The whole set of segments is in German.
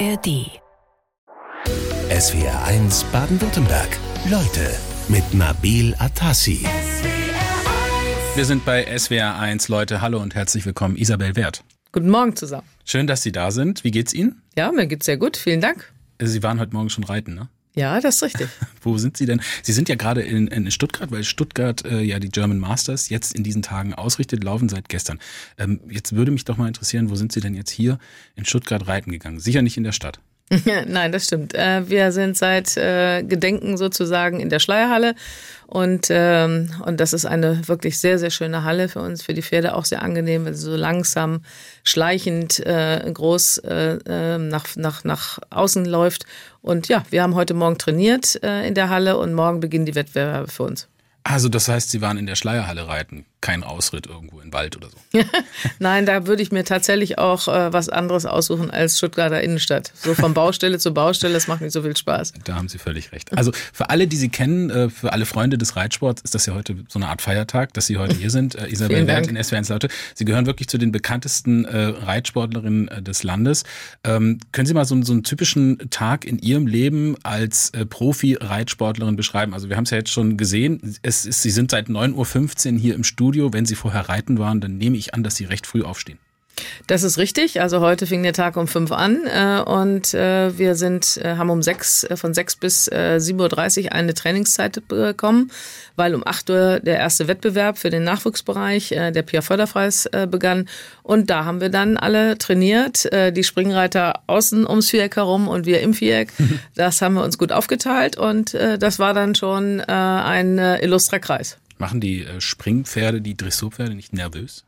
ARD. SWR 1 Baden-Württemberg. Leute mit Nabil Atassi. Wir sind bei SWR 1. Leute, hallo und herzlich willkommen. Isabel Wert. Guten Morgen zusammen. Schön, dass Sie da sind. Wie geht's Ihnen? Ja, mir geht's sehr gut. Vielen Dank. Sie waren heute Morgen schon reiten, ne? Ja, das ist richtig. Wo sind Sie denn? Sie sind ja gerade in, in Stuttgart, weil Stuttgart äh, ja die German Masters jetzt in diesen Tagen ausrichtet, laufen seit gestern. Ähm, jetzt würde mich doch mal interessieren, wo sind Sie denn jetzt hier in Stuttgart reiten gegangen? Sicher nicht in der Stadt. Nein, das stimmt. Äh, wir sind seit äh, Gedenken sozusagen in der Schleierhalle und, ähm, und das ist eine wirklich sehr, sehr schöne Halle für uns, für die Pferde auch sehr angenehm, weil sie so langsam, schleichend, äh, groß äh, nach, nach, nach außen läuft. Und ja, wir haben heute Morgen trainiert in der Halle und morgen beginnen die Wettbewerbe für uns. Also das heißt, Sie waren in der Schleierhalle reiten, kein Ausritt irgendwo in Wald oder so. Nein, da würde ich mir tatsächlich auch äh, was anderes aussuchen als Stuttgarter Innenstadt. So von Baustelle zu Baustelle, das macht nicht so viel Spaß. Da haben Sie völlig recht. Also für alle, die Sie kennen, äh, für alle Freunde des Reitsports ist das ja heute so eine Art Feiertag, dass Sie heute hier sind. Äh, Isabel Wert in SWR1 Leute. Sie gehören wirklich zu den bekanntesten äh, Reitsportlerinnen äh, des Landes. Ähm, können Sie mal so, so, einen typischen Tag in Ihrem Leben als äh, Profi-Reitsportlerin beschreiben? Also wir haben es ja jetzt schon gesehen. Es es ist, Sie sind seit 9.15 Uhr hier im Studio. Wenn Sie vorher reiten waren, dann nehme ich an, dass Sie recht früh aufstehen. Das ist richtig. Also heute fing der Tag um fünf an äh, und äh, wir sind, äh, haben um sechs, äh, von sechs bis äh, 7.30 Uhr eine Trainingszeit bekommen, weil um acht Uhr der erste Wettbewerb für den Nachwuchsbereich, äh, der Pia Förderpreis, äh, begann. Und da haben wir dann alle trainiert, äh, die Springreiter außen ums Viereck herum und wir im Viereck. Das haben wir uns gut aufgeteilt und äh, das war dann schon äh, ein äh, illustrer Kreis. Machen die äh, Springpferde, die Dressurpferde nicht nervös?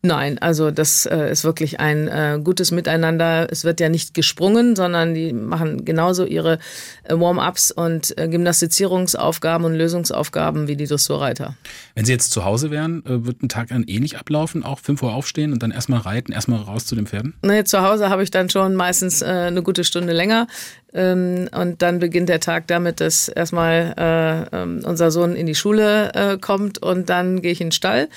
Nein, also das äh, ist wirklich ein äh, gutes Miteinander. Es wird ja nicht gesprungen, sondern die machen genauso ihre äh, Warm-ups und äh, Gymnastizierungsaufgaben und Lösungsaufgaben wie die Dressurreiter. Wenn Sie jetzt zu Hause wären, äh, wird ein Tag dann ähnlich ablaufen? Auch 5 Uhr aufstehen und dann erstmal reiten, erstmal raus zu den Pferden? Nee, zu Hause habe ich dann schon meistens äh, eine gute Stunde länger. Ähm, und dann beginnt der Tag damit, dass erstmal äh, ähm, unser Sohn in die Schule kommt und dann gehe ich in den Stall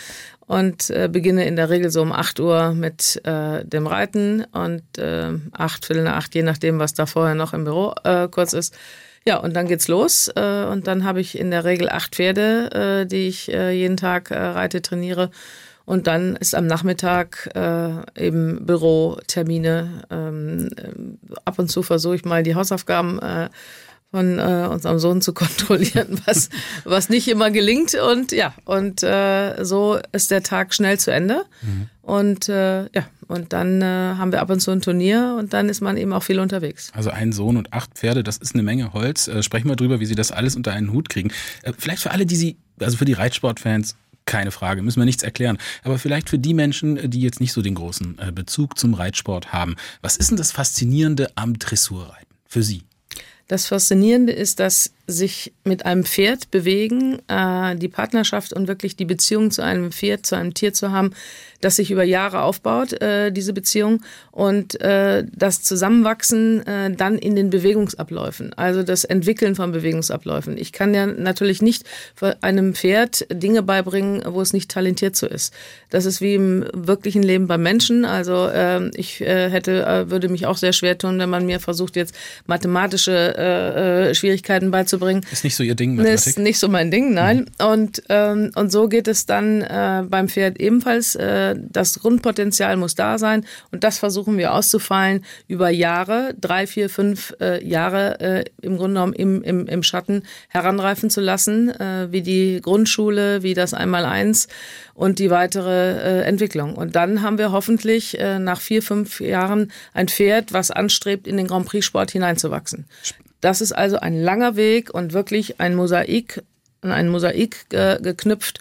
und beginne in der Regel so um 8 Uhr mit äh, dem Reiten und äh, 8, Viertel nach 8, je nachdem, was da vorher noch im Büro äh, kurz ist. Ja, und dann geht's los äh, und dann habe ich in der Regel acht Pferde, äh, die ich äh, jeden Tag äh, reite, trainiere. Und dann ist am Nachmittag äh, eben Bürotermine. Ähm, äh, ab und zu versuche ich mal die Hausaufgaben äh, von äh, unserem Sohn zu kontrollieren, was, was nicht immer gelingt. Und ja, und äh, so ist der Tag schnell zu Ende. Mhm. Und äh, ja, und dann äh, haben wir ab und zu ein Turnier und dann ist man eben auch viel unterwegs. Also ein Sohn und acht Pferde, das ist eine Menge Holz. Äh, sprechen wir drüber, wie Sie das alles unter einen Hut kriegen. Äh, vielleicht für alle, die Sie, also für die Reitsportfans, keine Frage, müssen wir nichts erklären. Aber vielleicht für die Menschen, die jetzt nicht so den großen äh, Bezug zum Reitsport haben. Was ist denn das Faszinierende am Dressurreiten für Sie? Das Faszinierende ist, dass sich mit einem Pferd bewegen, äh, die Partnerschaft und wirklich die Beziehung zu einem Pferd, zu einem Tier zu haben, das sich über Jahre aufbaut, äh, diese Beziehung und äh, das Zusammenwachsen äh, dann in den Bewegungsabläufen, also das Entwickeln von Bewegungsabläufen. Ich kann ja natürlich nicht einem Pferd Dinge beibringen, wo es nicht talentiert so ist. Das ist wie im wirklichen Leben beim Menschen. Also äh, ich äh, hätte, äh, würde mich auch sehr schwer tun, wenn man mir versucht, jetzt mathematische Schwierigkeiten beizubringen. Ist nicht so Ihr Ding, Mathematik? Ist nicht so mein Ding, nein. Mhm. Und, ähm, und so geht es dann äh, beim Pferd ebenfalls. Äh, das Grundpotenzial muss da sein und das versuchen wir auszufallen über Jahre, drei, vier, fünf äh, Jahre äh, im Grunde genommen im, im, im Schatten heranreifen zu lassen, äh, wie die Grundschule, wie das Einmaleins und die weitere äh, Entwicklung. Und dann haben wir hoffentlich nach vier, fünf Jahren ein Pferd, was anstrebt, in den Grand Prix-Sport hineinzuwachsen. Das ist also ein langer Weg und wirklich ein Mosaik, ein Mosaik äh, geknüpft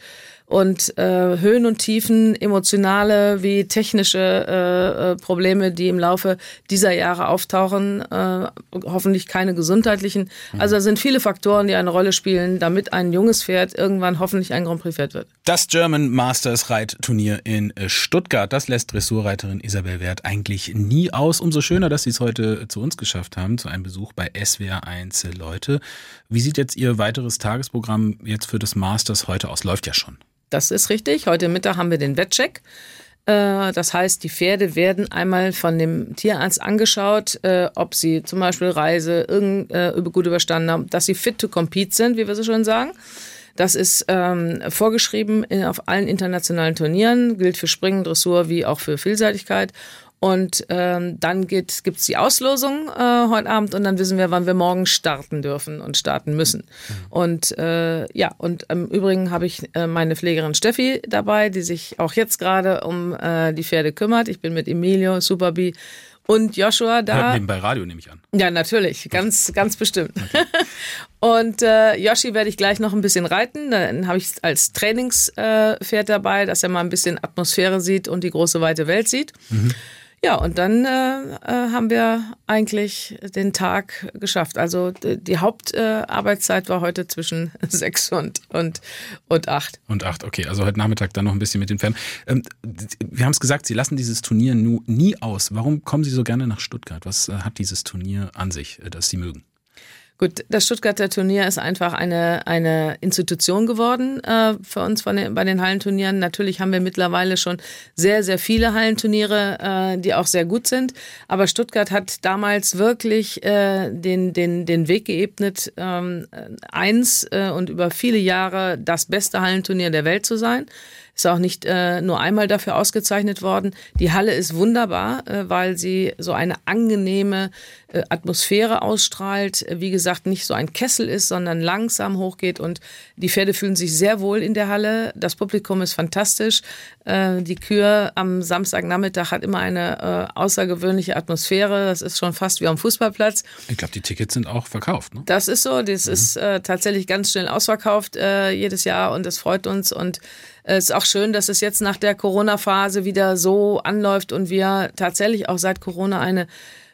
und äh, Höhen und Tiefen, emotionale wie technische äh, äh, Probleme, die im Laufe dieser Jahre auftauchen, äh, hoffentlich keine gesundheitlichen. Mhm. Also da sind viele Faktoren, die eine Rolle spielen, damit ein junges Pferd irgendwann hoffentlich ein Grand Prix Pferd wird. Das German Masters Reitturnier in äh, Stuttgart, das lässt Dressurreiterin Isabel Wert eigentlich nie aus. Umso schöner, dass Sie es heute zu uns geschafft haben, zu einem Besuch bei SWR 1 Leute. Wie sieht jetzt Ihr weiteres Tagesprogramm jetzt für das Masters heute aus? Läuft ja schon. Das ist richtig. Heute Mittag haben wir den Wettcheck. Äh, das heißt, die Pferde werden einmal von dem Tierarzt angeschaut, äh, ob sie zum Beispiel Reise äh, gut überstanden haben, dass sie fit to compete sind, wie wir so schon sagen. Das ist ähm, vorgeschrieben auf allen internationalen Turnieren, gilt für Springen, Dressur wie auch für Vielseitigkeit. Und ähm, dann gibt es die Auslosung äh, heute Abend und dann wissen wir, wann wir morgen starten dürfen und starten müssen. Mhm. Und äh, ja, und im Übrigen habe ich äh, meine Pflegerin Steffi dabei, die sich auch jetzt gerade um äh, die Pferde kümmert. Ich bin mit Emilio, Superbee und Joshua da. Hört nebenbei Radio nehme ich an. Ja, natürlich, ganz, ganz bestimmt. Okay. und äh, Yoshi werde ich gleich noch ein bisschen reiten. Dann habe ich als Trainingspferd äh, dabei, dass er mal ein bisschen Atmosphäre sieht und die große weite Welt sieht. Mhm. Ja, und dann äh, äh, haben wir eigentlich den Tag geschafft. Also die Hauptarbeitszeit äh, war heute zwischen sechs und, und, und acht. Und acht, okay. Also heute Nachmittag dann noch ein bisschen mit den Pferden. Ähm, wir haben es gesagt, Sie lassen dieses Turnier nie aus. Warum kommen Sie so gerne nach Stuttgart? Was äh, hat dieses Turnier an sich, äh, das Sie mögen? Gut, das Stuttgarter Turnier ist einfach eine, eine Institution geworden äh, für uns von den, bei den Hallenturnieren. Natürlich haben wir mittlerweile schon sehr, sehr viele Hallenturniere, äh, die auch sehr gut sind. Aber Stuttgart hat damals wirklich äh, den, den, den Weg geebnet, ähm, eins äh, und über viele Jahre das beste Hallenturnier der Welt zu sein. Ist auch nicht äh, nur einmal dafür ausgezeichnet worden. Die Halle ist wunderbar, äh, weil sie so eine angenehme äh, Atmosphäre ausstrahlt. Wie gesagt, nicht so ein Kessel ist, sondern langsam hochgeht und die Pferde fühlen sich sehr wohl in der Halle. Das Publikum ist fantastisch. Äh, die Kür am Samstagnachmittag hat immer eine äh, außergewöhnliche Atmosphäre. Das ist schon fast wie am Fußballplatz. Ich glaube, die Tickets sind auch verkauft. Ne? Das ist so. Das mhm. ist äh, tatsächlich ganz schnell ausverkauft äh, jedes Jahr und das freut uns und es ist auch schön, dass es jetzt nach der Corona-Phase wieder so anläuft und wir tatsächlich auch seit Corona eine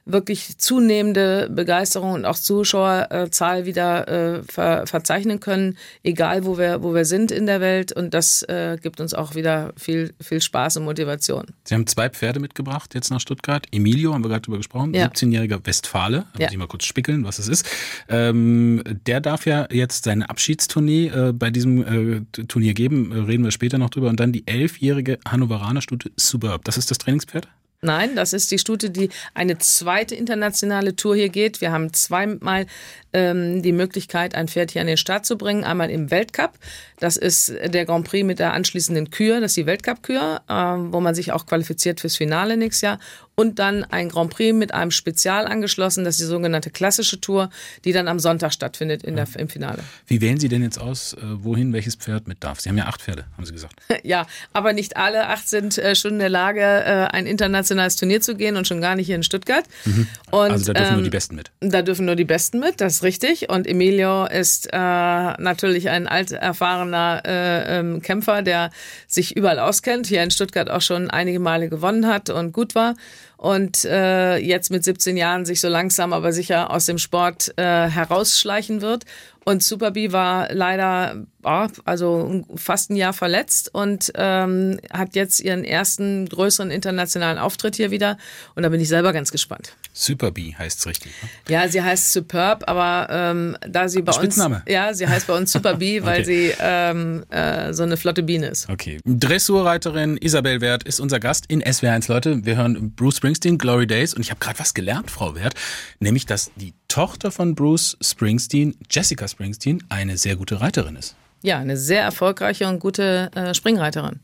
wirklich zunehmende Begeisterung und auch Zuschauerzahl wieder äh, ver verzeichnen können, egal wo wir, wo wir sind in der Welt. Und das äh, gibt uns auch wieder viel, viel Spaß und Motivation. Sie haben zwei Pferde mitgebracht jetzt nach Stuttgart. Emilio, haben wir gerade drüber gesprochen, ja. 17-jähriger Westfale. Da ja. muss ich mal kurz spickeln, was es ist. Ähm, der darf ja jetzt seine Abschiedstournee äh, bei diesem äh, Turnier geben. Reden wir später noch drüber. Und dann die elfjährige Hannoveraner Stute Suburb. Das ist das Trainingspferd? Nein, das ist die Stute, die eine zweite internationale Tour hier geht. Wir haben zweimal ähm, die Möglichkeit, ein Pferd hier an den Start zu bringen. Einmal im Weltcup. Das ist der Grand Prix mit der anschließenden Kür. Das ist die Weltcup-Kür, äh, wo man sich auch qualifiziert fürs Finale nächstes Jahr und dann ein Grand Prix mit einem Spezial angeschlossen, das ist die sogenannte klassische Tour, die dann am Sonntag stattfindet in der, im Finale. Wie wählen Sie denn jetzt aus, äh, wohin welches Pferd mit darf? Sie haben ja acht Pferde, haben Sie gesagt. ja, aber nicht alle acht sind äh, schon in der Lage, äh, ein internationales Turnier zu gehen und schon gar nicht hier in Stuttgart. Mhm. Und, also da dürfen ähm, nur die Besten mit. Da dürfen nur die Besten mit, das ist richtig. Und Emilio ist äh, natürlich ein alterfahrener äh, ähm, Kämpfer, der sich überall auskennt, hier in Stuttgart auch schon einige Male gewonnen hat und gut war und äh, jetzt mit 17 Jahren sich so langsam aber sicher aus dem Sport äh, herausschleichen wird. Und Super B war leider oh, also fast ein Jahr verletzt und ähm, hat jetzt ihren ersten größeren internationalen Auftritt hier wieder. Und da bin ich selber ganz gespannt. Super B heißt es richtig. Ne? Ja, sie heißt Superb, aber ähm, da sie bei Spitzname. uns. Ja, sie heißt bei uns Super B, weil okay. sie ähm, äh, so eine flotte Biene ist. Okay. Dressurreiterin Isabel Wert ist unser Gast in SWR1, Leute. Wir hören Bruce Springsteen, Glory Days. Und ich habe gerade was gelernt, Frau Wert, nämlich, dass die Tochter von Bruce Springsteen, Jessica Springsteen, eine sehr gute Reiterin ist. Ja, eine sehr erfolgreiche und gute äh, Springreiterin.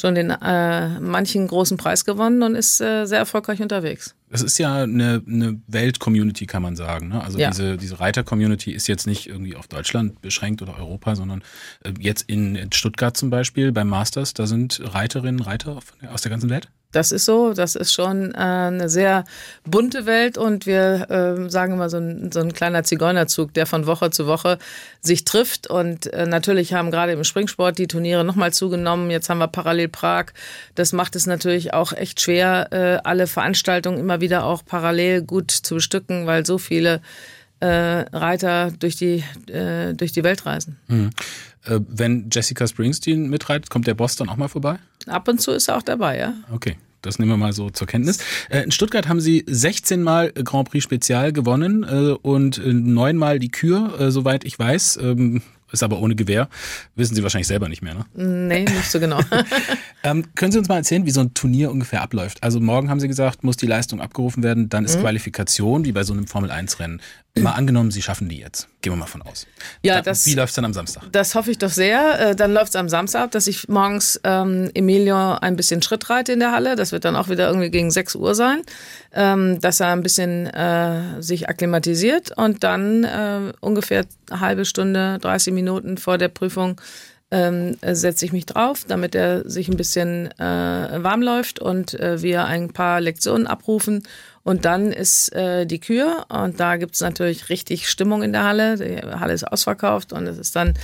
Schon den äh, manchen großen Preis gewonnen und ist äh, sehr erfolgreich unterwegs. Das ist ja eine, eine Welt-Community, kann man sagen. Ne? Also ja. diese, diese Reiter-Community ist jetzt nicht irgendwie auf Deutschland beschränkt oder Europa, sondern äh, jetzt in Stuttgart zum Beispiel beim Masters, da sind Reiterinnen, Reiter aus der ganzen Welt. Das ist so, das ist schon äh, eine sehr bunte Welt und wir äh, sagen immer so ein, so ein kleiner Zigeunerzug, der von Woche zu Woche sich trifft. Und äh, natürlich haben gerade im Springsport die Turniere nochmal zugenommen. Jetzt haben wir parallel Prag. Das macht es natürlich auch echt schwer, äh, alle Veranstaltungen immer wieder auch parallel gut zu bestücken, weil so viele äh, Reiter durch die, äh, durch die Welt reisen. Mhm. Äh, wenn Jessica Springsteen mitreitet, kommt der Boss dann auch mal vorbei? Ab und zu ist er auch dabei, ja. Okay. Das nehmen wir mal so zur Kenntnis. Äh, in Stuttgart haben Sie 16 Mal Grand Prix Spezial gewonnen äh, und neunmal die Kür, soweit ich weiß. Ähm, ist aber ohne Gewehr. Wissen Sie wahrscheinlich selber nicht mehr, ne? Nee, nicht so genau. Ähm, können Sie uns mal erzählen, wie so ein Turnier ungefähr abläuft? Also morgen haben Sie gesagt, muss die Leistung abgerufen werden, dann ist mhm. Qualifikation, wie bei so einem Formel-1-Rennen. Mal angenommen, Sie schaffen die jetzt. Gehen wir mal von aus. Ja, da, das, wie läuft es dann am Samstag? Das hoffe ich doch sehr. Äh, dann läuft es am Samstag, dass ich morgens ähm, Emilio ein bisschen Schritt reite in der Halle. Das wird dann auch wieder irgendwie gegen 6 Uhr sein. Ähm, dass er ein bisschen äh, sich akklimatisiert und dann äh, ungefähr eine halbe Stunde, 30 Minuten vor der Prüfung ähm, setze ich mich drauf, damit er sich ein bisschen äh, warm läuft und äh, wir ein paar Lektionen abrufen. Und dann ist äh, die Kür und da gibt es natürlich richtig Stimmung in der Halle. Die Halle ist ausverkauft und es ist dann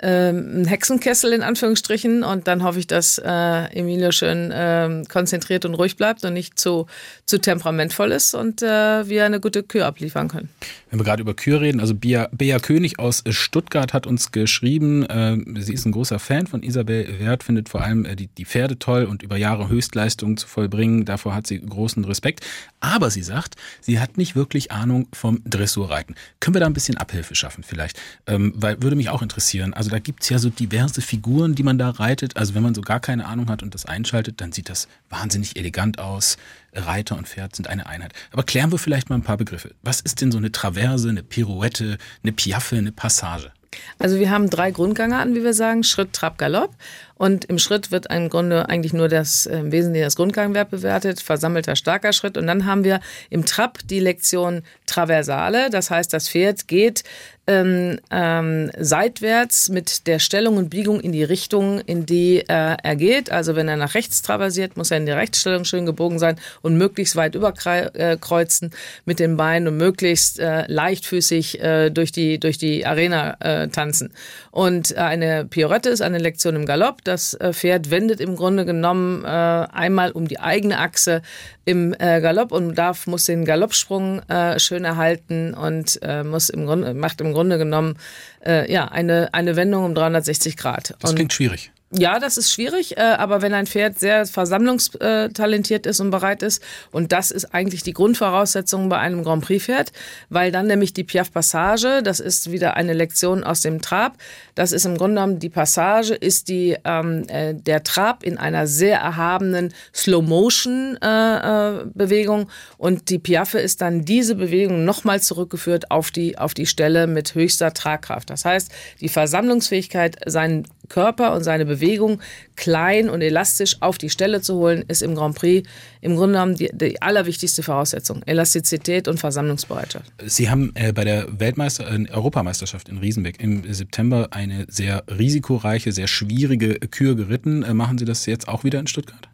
ähm, Hexenkessel in Anführungsstrichen und dann hoffe ich, dass äh, Emilio schön äh, konzentriert und ruhig bleibt und nicht zu, zu temperamentvoll ist und äh, wir eine gute Kür abliefern können. Wenn wir gerade über Kür reden, also Bea, Bea König aus Stuttgart hat uns geschrieben, äh, sie ist ein großer Fan von Isabel Wert, findet vor allem äh, die, die Pferde toll und über Jahre Höchstleistungen zu vollbringen, davor hat sie großen Respekt. Aber sie sagt, sie hat nicht wirklich Ahnung vom Dressurreiten. Können wir da ein bisschen Abhilfe schaffen vielleicht? Ähm, weil würde mich auch interessieren. Also also da gibt es ja so diverse Figuren, die man da reitet. Also wenn man so gar keine Ahnung hat und das einschaltet, dann sieht das wahnsinnig elegant aus. Reiter und Pferd sind eine Einheit. Aber klären wir vielleicht mal ein paar Begriffe. Was ist denn so eine Traverse, eine Pirouette, eine Piaffe, eine Passage? Also wir haben drei Grundgangarten, wie wir sagen, Schritt, Trab, Galopp. Und im Schritt wird im Grunde eigentlich nur das äh, Wesentlichen das Grundgangwerk bewertet, versammelter starker Schritt. Und dann haben wir im Trab die Lektion Traversale. Das heißt, das Pferd geht ähm, ähm, seitwärts mit der Stellung und Biegung in die Richtung, in die äh, er geht. Also wenn er nach rechts traversiert, muss er in die Rechtsstellung schön gebogen sein und möglichst weit überkreuzen mit den Beinen und möglichst äh, leichtfüßig äh, durch die durch die Arena äh, tanzen. Und eine Piorette ist eine Lektion im Galopp. Das äh, Pferd wendet im Grunde genommen äh, einmal um die eigene Achse im äh, Galopp und darf muss den Galoppsprung schön erhalten und muss im Grunde macht im Grunde genommen ja eine eine Wendung um 360 Grad. Das und klingt schwierig. Ja, das ist schwierig, äh, aber wenn ein Pferd sehr versammlungstalentiert ist und bereit ist, und das ist eigentlich die Grundvoraussetzung bei einem Grand Prix-Pferd, weil dann nämlich die Piaf Passage, das ist wieder eine Lektion aus dem Trab, das ist im Grunde genommen die Passage, ist die ähm, äh, der Trab in einer sehr erhabenen Slow-Motion-Bewegung äh, äh und die Piaffe ist dann diese Bewegung nochmal zurückgeführt auf die auf die Stelle mit höchster Tragkraft. Das heißt, die Versammlungsfähigkeit, seinen Körper und seine Bewegung klein und elastisch auf die Stelle zu holen, ist im Grand Prix im Grunde genommen die, die allerwichtigste Voraussetzung. Elastizität und Versammlungsbereitschaft. Sie haben äh, bei der Weltmeister äh, Europameisterschaft in Riesenbeck im September eine sehr risikoreiche, sehr schwierige Kür geritten. Äh, machen Sie das jetzt auch wieder in Stuttgart?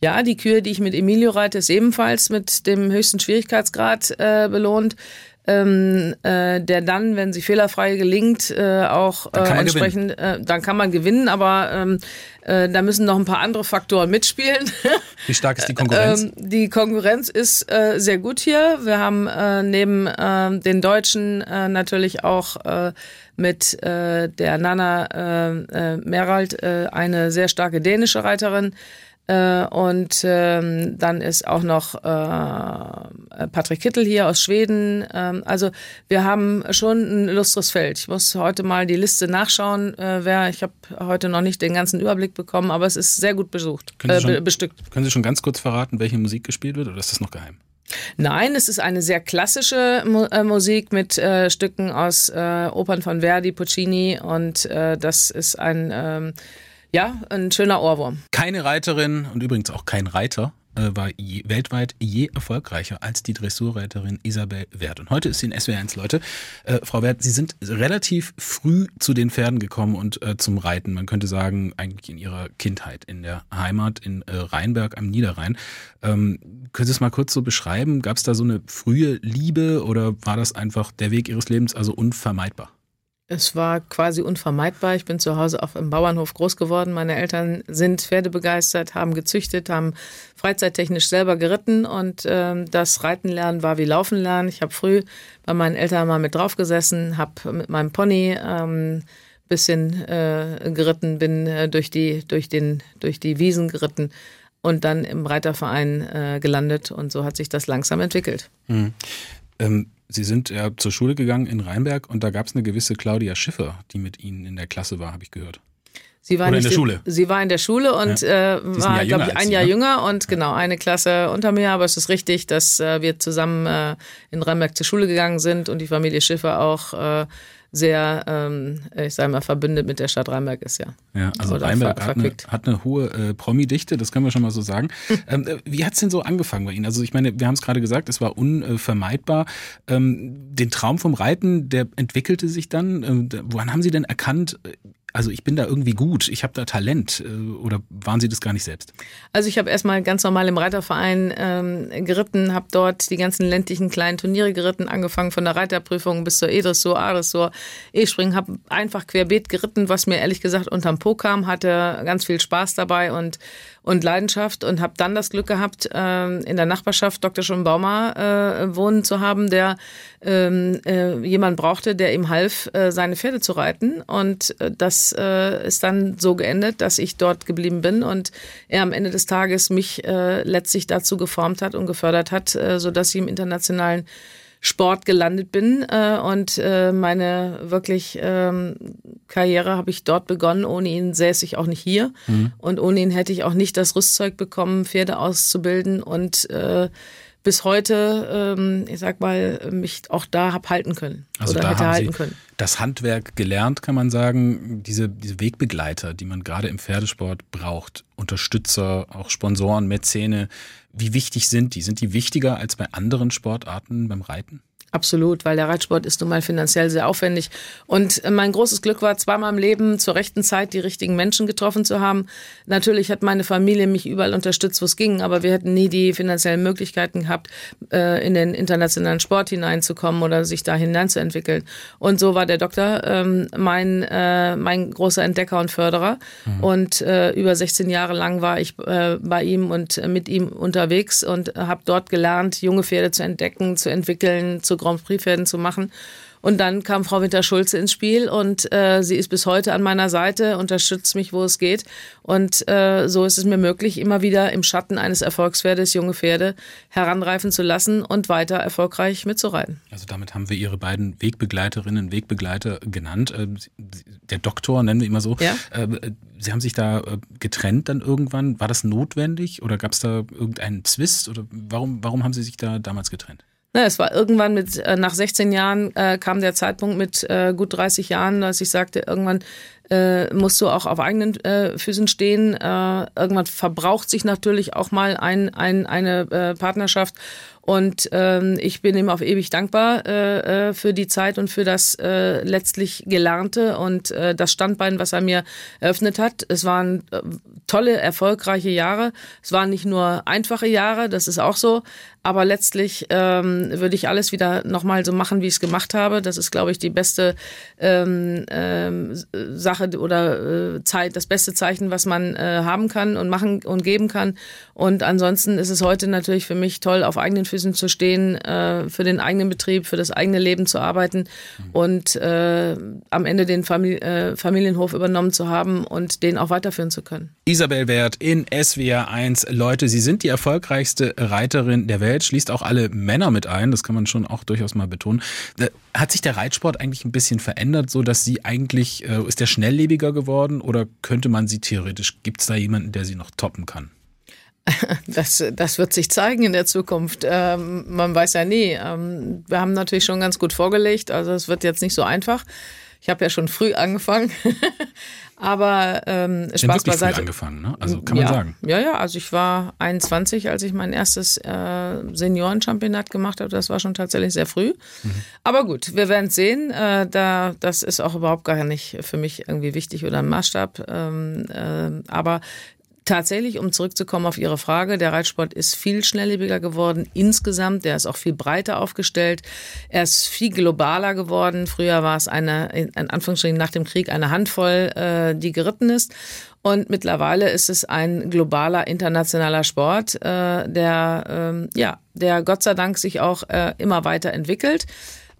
Ja, die Kür, die ich mit Emilio reite, ist ebenfalls mit dem höchsten Schwierigkeitsgrad äh, belohnt ähm, äh, der dann, wenn sie fehlerfrei gelingt, äh, auch äh, entsprechend, äh, dann kann man gewinnen, aber ähm, äh, da müssen noch ein paar andere Faktoren mitspielen. Wie stark ist die Konkurrenz? Ähm, die Konkurrenz ist äh, sehr gut hier. Wir haben äh, neben äh, den Deutschen äh, natürlich auch äh, mit äh, der Nana äh, äh, Merald äh, eine sehr starke dänische Reiterin. Äh, und ähm, dann ist auch noch äh, Patrick Kittel hier aus Schweden. Ähm, also wir haben schon ein illustres Feld. Ich muss heute mal die Liste nachschauen, äh, wer. Ich habe heute noch nicht den ganzen Überblick bekommen, aber es ist sehr gut besucht, können Sie äh, schon, bestückt. Können Sie schon ganz kurz verraten, welche Musik gespielt wird, oder ist das noch geheim? Nein, es ist eine sehr klassische Mu äh, Musik mit äh, Stücken aus äh, Opern von Verdi, Puccini und äh, das ist ein ähm, ja, ein schöner Ohrwurm. Keine Reiterin und übrigens auch kein Reiter äh, war je, weltweit je erfolgreicher als die Dressurreiterin Isabel Wert. Und heute ist sie in SW1, Leute. Äh, Frau Wert, Sie sind relativ früh zu den Pferden gekommen und äh, zum Reiten. Man könnte sagen, eigentlich in Ihrer Kindheit in der Heimat in äh, Rheinberg am Niederrhein. Ähm, können Sie es mal kurz so beschreiben? Gab es da so eine frühe Liebe oder war das einfach der Weg Ihres Lebens, also unvermeidbar? Es war quasi unvermeidbar. Ich bin zu Hause auf dem Bauernhof groß geworden. Meine Eltern sind Pferdebegeistert, haben gezüchtet, haben freizeittechnisch selber geritten und äh, das Reitenlernen war wie Laufen lernen. Ich habe früh bei meinen Eltern mal mit drauf gesessen, habe mit meinem Pony ähm, bisschen äh, geritten, bin äh, durch die durch den durch die Wiesen geritten und dann im Reiterverein äh, gelandet und so hat sich das langsam entwickelt. Mhm. Ähm Sie sind ja zur Schule gegangen in Rheinberg und da gab es eine gewisse Claudia Schiffer, die mit Ihnen in der Klasse war, habe ich gehört. Sie war Oder in der Schule. Sie war in der Schule und ja. äh, war, glaube ich, ein Jahr ne? jünger und genau eine Klasse unter mir. Aber es ist richtig, dass äh, wir zusammen äh, in Rheinberg zur Schule gegangen sind und die Familie Schiffer auch äh, sehr, ähm, ich sage mal, verbündet mit der Stadt Rheinberg ist, ja. Ja, also Oder Rheinberg hat eine, hat eine, hohe äh, Promi-Dichte, das können wir schon mal so sagen. ähm, äh, wie hat's denn so angefangen bei Ihnen? Also ich meine, wir haben es gerade gesagt, es war unvermeidbar. Ähm, den Traum vom Reiten, der entwickelte sich dann. Ähm, woran haben Sie denn erkannt, also ich bin da irgendwie gut, ich habe da Talent äh, oder waren Sie das gar nicht selbst? Also ich habe erstmal ganz normal im Reiterverein ähm, geritten, habe dort die ganzen ländlichen kleinen Turniere geritten, angefangen von der Reiterprüfung bis zur E-Dressur, A-Dressur, E-Springen, habe einfach querbeet geritten, was mir ehrlich gesagt unterm Po kam, hatte ganz viel Spaß dabei und und Leidenschaft und habe dann das Glück gehabt, äh, in der Nachbarschaft Dr. Schonbaumer äh, wohnen zu haben, der ähm, äh, jemand brauchte, der ihm half, äh, seine Pferde zu reiten. Und das ist dann so geendet, dass ich dort geblieben bin und er am Ende des Tages mich letztlich dazu geformt hat und gefördert hat, sodass ich im internationalen Sport gelandet bin äh, und äh, meine wirklich ähm, Karriere habe ich dort begonnen. Ohne ihn säße ich auch nicht hier mhm. und ohne ihn hätte ich auch nicht das Rüstzeug bekommen, Pferde auszubilden und äh, bis heute, ähm, ich sag mal, mich auch da hab halten können. Also oder da hätte haben halten Sie können. das Handwerk gelernt, kann man sagen, diese, diese Wegbegleiter, die man gerade im Pferdesport braucht, Unterstützer, auch Sponsoren, Mäzene, wie wichtig sind die? Sind die wichtiger als bei anderen Sportarten beim Reiten? Absolut, weil der Reitsport ist nun mal finanziell sehr aufwendig. Und äh, mein großes Glück war, zweimal im Leben zur rechten Zeit die richtigen Menschen getroffen zu haben. Natürlich hat meine Familie mich überall unterstützt, wo es ging, aber wir hätten nie die finanziellen Möglichkeiten gehabt, äh, in den internationalen Sport hineinzukommen oder sich da hineinzuentwickeln. Und so war der Doktor ähm, mein, äh, mein großer Entdecker und Förderer. Mhm. Und über 16 Jahre lang war ich bei ihm und mit ihm unterwegs und habe dort gelernt, junge Pferde zu entdecken, zu entwickeln, zu Grand Prix-Pferden zu machen. Und dann kam Frau Winter-Schulze ins Spiel und äh, sie ist bis heute an meiner Seite, unterstützt mich, wo es geht. Und äh, so ist es mir möglich, immer wieder im Schatten eines Erfolgspferdes junge Pferde heranreifen zu lassen und weiter erfolgreich mitzureiten. Also damit haben wir Ihre beiden Wegbegleiterinnen, Wegbegleiter genannt. Äh, der Doktor nennen wir immer so. Ja? Äh, sie haben sich da äh, getrennt dann irgendwann. War das notwendig oder gab es da irgendeinen Zwist? Oder warum, warum haben Sie sich da damals getrennt? Ne, es war irgendwann mit, äh, nach 16 Jahren äh, kam der Zeitpunkt mit äh, gut 30 Jahren, dass ich sagte, irgendwann äh, musst du auch auf eigenen äh, Füßen stehen. Äh, irgendwann verbraucht sich natürlich auch mal ein, ein, eine äh, Partnerschaft. Und ähm, ich bin ihm auf ewig dankbar äh, äh, für die Zeit und für das äh, letztlich Gelernte und äh, das Standbein, was er mir eröffnet hat. Es waren äh, tolle, erfolgreiche Jahre. Es waren nicht nur einfache Jahre, das ist auch so. Aber letztlich ähm, würde ich alles wieder nochmal so machen, wie ich es gemacht habe. Das ist, glaube ich, die beste ähm, ähm, Sache oder äh, Zeit, das beste Zeichen, was man äh, haben kann und machen und geben kann. Und ansonsten ist es heute natürlich für mich toll, auf eigenen Füßen zu stehen, äh, für den eigenen Betrieb, für das eigene Leben zu arbeiten und äh, am Ende den Famili äh, Familienhof übernommen zu haben und den auch weiterführen zu können. Isabel Wert in SWR 1. Leute, Sie sind die erfolgreichste Reiterin der Welt, schließt auch alle Männer mit ein, das kann man schon auch durchaus mal betonen. Äh, hat sich der Reitsport eigentlich ein bisschen verändert, so dass Sie eigentlich, äh, ist der schnelllebiger geworden oder könnte man Sie theoretisch, gibt es da jemanden, der Sie noch toppen kann? Das, das wird sich zeigen in der Zukunft. Ähm, man weiß ja nie. Ähm, wir haben natürlich schon ganz gut vorgelegt, also es wird jetzt nicht so einfach. Ich habe ja schon früh angefangen. Aber ähm, Spaß wirklich beiseite. Früh angefangen, ne? Also kann man ja. sagen. Ja, ja, also ich war 21, als ich mein erstes äh, Seniorenchampionat gemacht habe. Das war schon tatsächlich sehr früh. Mhm. Aber gut, wir werden sehen. Äh, da, das ist auch überhaupt gar nicht für mich irgendwie wichtig oder ein Maßstab. Ähm, äh, aber Tatsächlich, um zurückzukommen auf Ihre Frage, der Reitsport ist viel schnelllebiger geworden insgesamt. Der ist auch viel breiter aufgestellt. Er ist viel globaler geworden. Früher war es eine, in Anführungsstrichen nach dem Krieg, eine Handvoll, äh, die geritten ist. Und mittlerweile ist es ein globaler, internationaler Sport, äh, der, ähm, ja, der Gott sei Dank sich auch äh, immer weiter entwickelt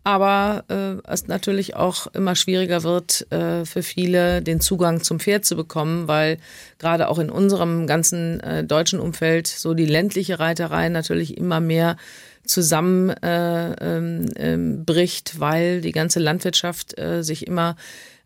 aber äh, es natürlich auch immer schwieriger wird äh, für viele, den Zugang zum Pferd zu bekommen, weil gerade auch in unserem ganzen äh, deutschen Umfeld so die ländliche Reiterei natürlich immer mehr zusammenbricht, äh, ähm, ähm, weil die ganze Landwirtschaft äh, sich immer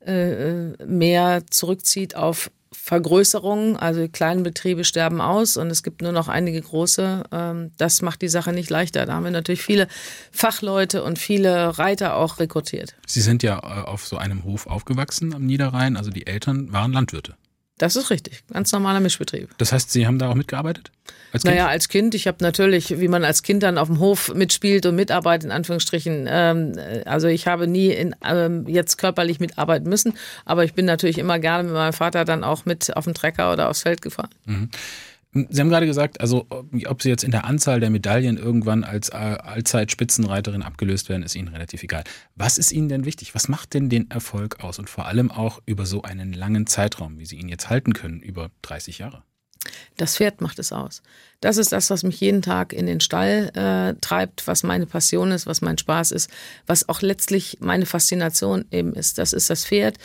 äh, mehr zurückzieht auf Vergrößerungen, also die kleinen Betriebe sterben aus und es gibt nur noch einige große. Ähm, das macht die Sache nicht leichter. Da haben wir natürlich viele Fachleute und viele Reiter auch rekrutiert. Sie sind ja äh, auf so einem Hof aufgewachsen am Niederrhein, also die Eltern waren Landwirte. Das ist richtig, ganz normaler Mischbetrieb. Das heißt, Sie haben da auch mitgearbeitet? Als kind? Naja, als Kind. Ich habe natürlich, wie man als Kind dann auf dem Hof mitspielt und mitarbeitet, in Anführungsstrichen. Ähm, also ich habe nie in, ähm, jetzt körperlich mitarbeiten müssen, aber ich bin natürlich immer gerne mit meinem Vater dann auch mit auf den Trecker oder aufs Feld gefahren. Mhm. Sie haben gerade gesagt, also ob Sie jetzt in der Anzahl der Medaillen irgendwann als Allzeit-Spitzenreiterin abgelöst werden, ist Ihnen relativ egal. Was ist Ihnen denn wichtig? Was macht denn den Erfolg aus? Und vor allem auch über so einen langen Zeitraum, wie Sie ihn jetzt halten können, über 30 Jahre? Das Pferd macht es aus. Das ist das, was mich jeden Tag in den Stall äh, treibt, was meine Passion ist, was mein Spaß ist, was auch letztlich meine Faszination eben ist. Das ist das Pferd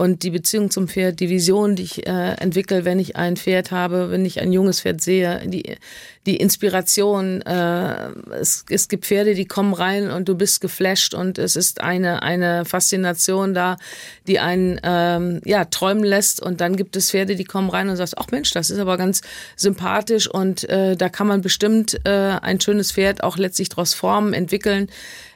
und die Beziehung zum Pferd, die Vision, die ich äh, entwickle, wenn ich ein Pferd habe, wenn ich ein junges Pferd sehe, die, die Inspiration. Äh, es, es gibt Pferde, die kommen rein und du bist geflasht und es ist eine, eine Faszination da, die einen ähm, ja, träumen lässt. Und dann gibt es Pferde, die kommen rein und sagst, ach Mensch, das ist aber ganz sympathisch und äh, da kann man bestimmt äh, ein schönes Pferd auch letztlich daraus formen, entwickeln.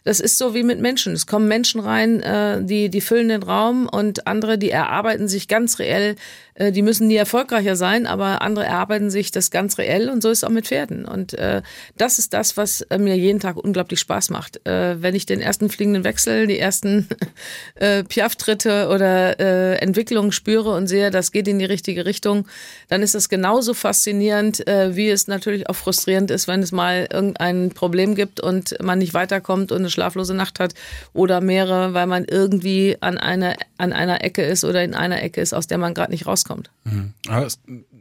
Das ist so wie mit Menschen. Es kommen Menschen rein, äh, die, die füllen den Raum und andere, die erarbeiten sich ganz reell äh, die müssen nie erfolgreicher sein, aber andere erarbeiten sich das ganz reell und so ist es auch mit Pferden. Und äh, das ist das, was äh, mir jeden Tag unglaublich Spaß macht. Äh, wenn ich den ersten fliegenden Wechsel, die ersten äh, Piaf-Tritte oder äh, Entwicklungen spüre und sehe, das geht in die richtige Richtung, dann ist das genauso faszinierend, äh, wie es natürlich auch frustrierend ist, wenn es mal irgendein Problem gibt und man nicht weiterkommt und eine schlaflose Nacht hat oder mehrere, weil man irgendwie an einer, an einer Ecke ist oder in einer Ecke ist, aus der man gerade nicht rauskommt. Mhm.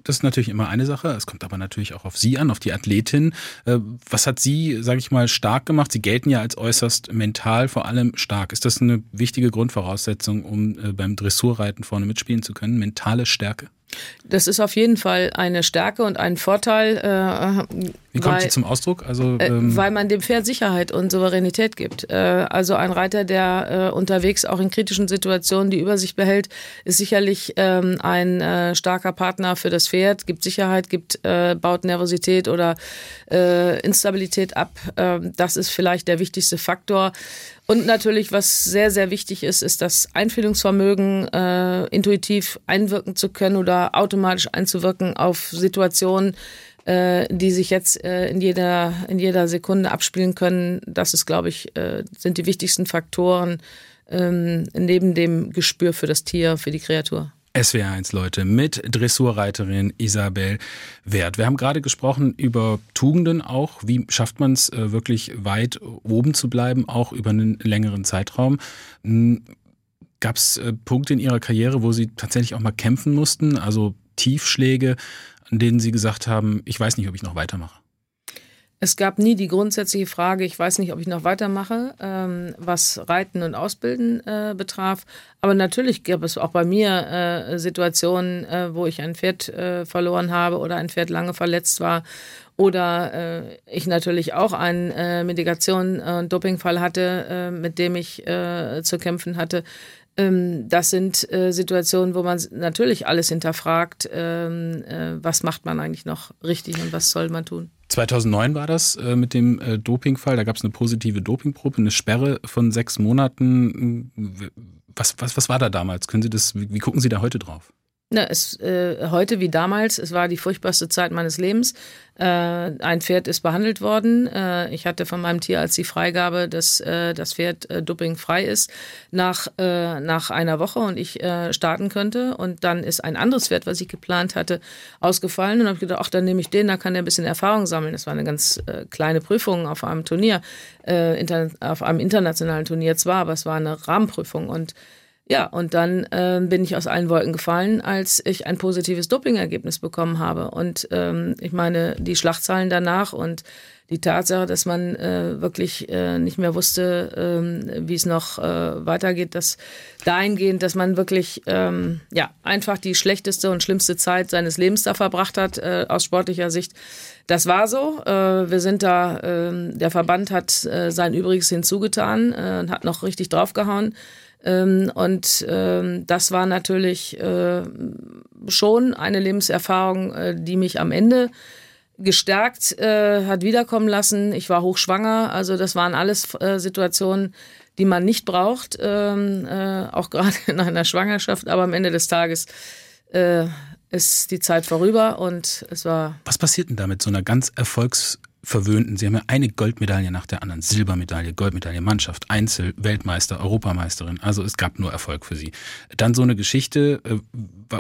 Das ist natürlich immer eine Sache. Es kommt aber natürlich auch auf Sie an, auf die Athletin. Äh, was hat Sie, sage ich mal, stark gemacht? Sie gelten ja als äußerst mental vor allem stark. Ist das eine wichtige Grundvoraussetzung, um äh, beim Dressurreiten vorne mitspielen zu können? Mentale Stärke? Das ist auf jeden Fall eine Stärke und ein Vorteil. Äh, Wie kommt weil, sie zum Ausdruck? Also, äh, ähm, weil man dem Pferd Sicherheit und Souveränität gibt. Äh, also ein Reiter, der äh, unterwegs auch in kritischen Situationen die Übersicht behält, ist sicherlich ähm, ein äh, starker Partner für das Pferd, gibt Sicherheit, gibt, äh, baut Nervosität oder Instabilität ab. Ähm, das ist vielleicht der wichtigste Faktor. Und natürlich, was sehr, sehr wichtig ist, ist das Einfühlungsvermögen, äh, intuitiv einwirken zu können oder automatisch einzuwirken auf Situationen, äh, die sich jetzt äh, in, jeder, in jeder Sekunde abspielen können. Das ist, glaube ich, äh, sind die wichtigsten Faktoren ähm, neben dem Gespür für das Tier, für die Kreatur. SWR1 Leute mit Dressurreiterin Isabel Wert. Wir haben gerade gesprochen über Tugenden auch. Wie schafft man es äh, wirklich weit oben zu bleiben, auch über einen längeren Zeitraum? Hm, Gab es äh, Punkte in Ihrer Karriere, wo Sie tatsächlich auch mal kämpfen mussten, also Tiefschläge, an denen Sie gesagt haben, ich weiß nicht, ob ich noch weitermache? Es gab nie die grundsätzliche Frage, ich weiß nicht, ob ich noch weitermache, ähm, was Reiten und Ausbilden äh, betraf. Aber natürlich gab es auch bei mir äh, Situationen, äh, wo ich ein Pferd äh, verloren habe oder ein Pferd lange verletzt war. Oder äh, ich natürlich auch einen äh, Medikation- und Dopingfall hatte, mit dem ich zu kämpfen hatte. Ähm, das sind äh, Situationen, wo man natürlich alles hinterfragt, ähm, äh, was macht man eigentlich noch richtig und was soll man tun. 2009 war das äh, mit dem Dopingfall. Da gab es eine positive Dopingprobe, eine Sperre von sechs Monaten. Was, was, was war da damals? Können Sie das, wie, wie gucken Sie da heute drauf? Na, es, äh, heute wie damals, es war die furchtbarste Zeit meines Lebens. Äh, ein Pferd ist behandelt worden. Äh, ich hatte von meinem Tierarzt die Freigabe, dass äh, das Pferd äh, dopingfrei ist nach, äh, nach einer Woche und ich äh, starten könnte. Und dann ist ein anderes Pferd, was ich geplant hatte, ausgefallen. Und habe gedacht, ach, dann nehme ich den, da kann er ein bisschen Erfahrung sammeln. Das war eine ganz äh, kleine Prüfung auf einem Turnier, äh, auf einem internationalen Turnier zwar, aber es war eine Rahmenprüfung. Und ja, und dann äh, bin ich aus allen Wolken gefallen, als ich ein positives Dopingergebnis bekommen habe. Und ähm, ich meine, die Schlachtzahlen danach und die Tatsache, dass man äh, wirklich äh, nicht mehr wusste, ähm, wie es noch äh, weitergeht, dass dahingehend, dass man wirklich ähm, ja einfach die schlechteste und schlimmste Zeit seines Lebens da verbracht hat äh, aus sportlicher Sicht. Das war so. Äh, wir sind da, äh, der Verband hat äh, sein Übriges hinzugetan äh, und hat noch richtig draufgehauen. Ähm, und ähm, das war natürlich äh, schon eine Lebenserfahrung, äh, die mich am Ende gestärkt äh, hat wiederkommen lassen. Ich war hochschwanger, also das waren alles äh, Situationen, die man nicht braucht, ähm, äh, auch gerade in einer Schwangerschaft. Aber am Ende des Tages äh, ist die Zeit vorüber und es war. Was passiert denn da mit so einer ganz erfolgs verwöhnten. Sie haben ja eine Goldmedaille nach der anderen, Silbermedaille, Goldmedaille, Mannschaft, Einzel, Weltmeister, Europameisterin. Also es gab nur Erfolg für Sie. Dann so eine Geschichte, äh,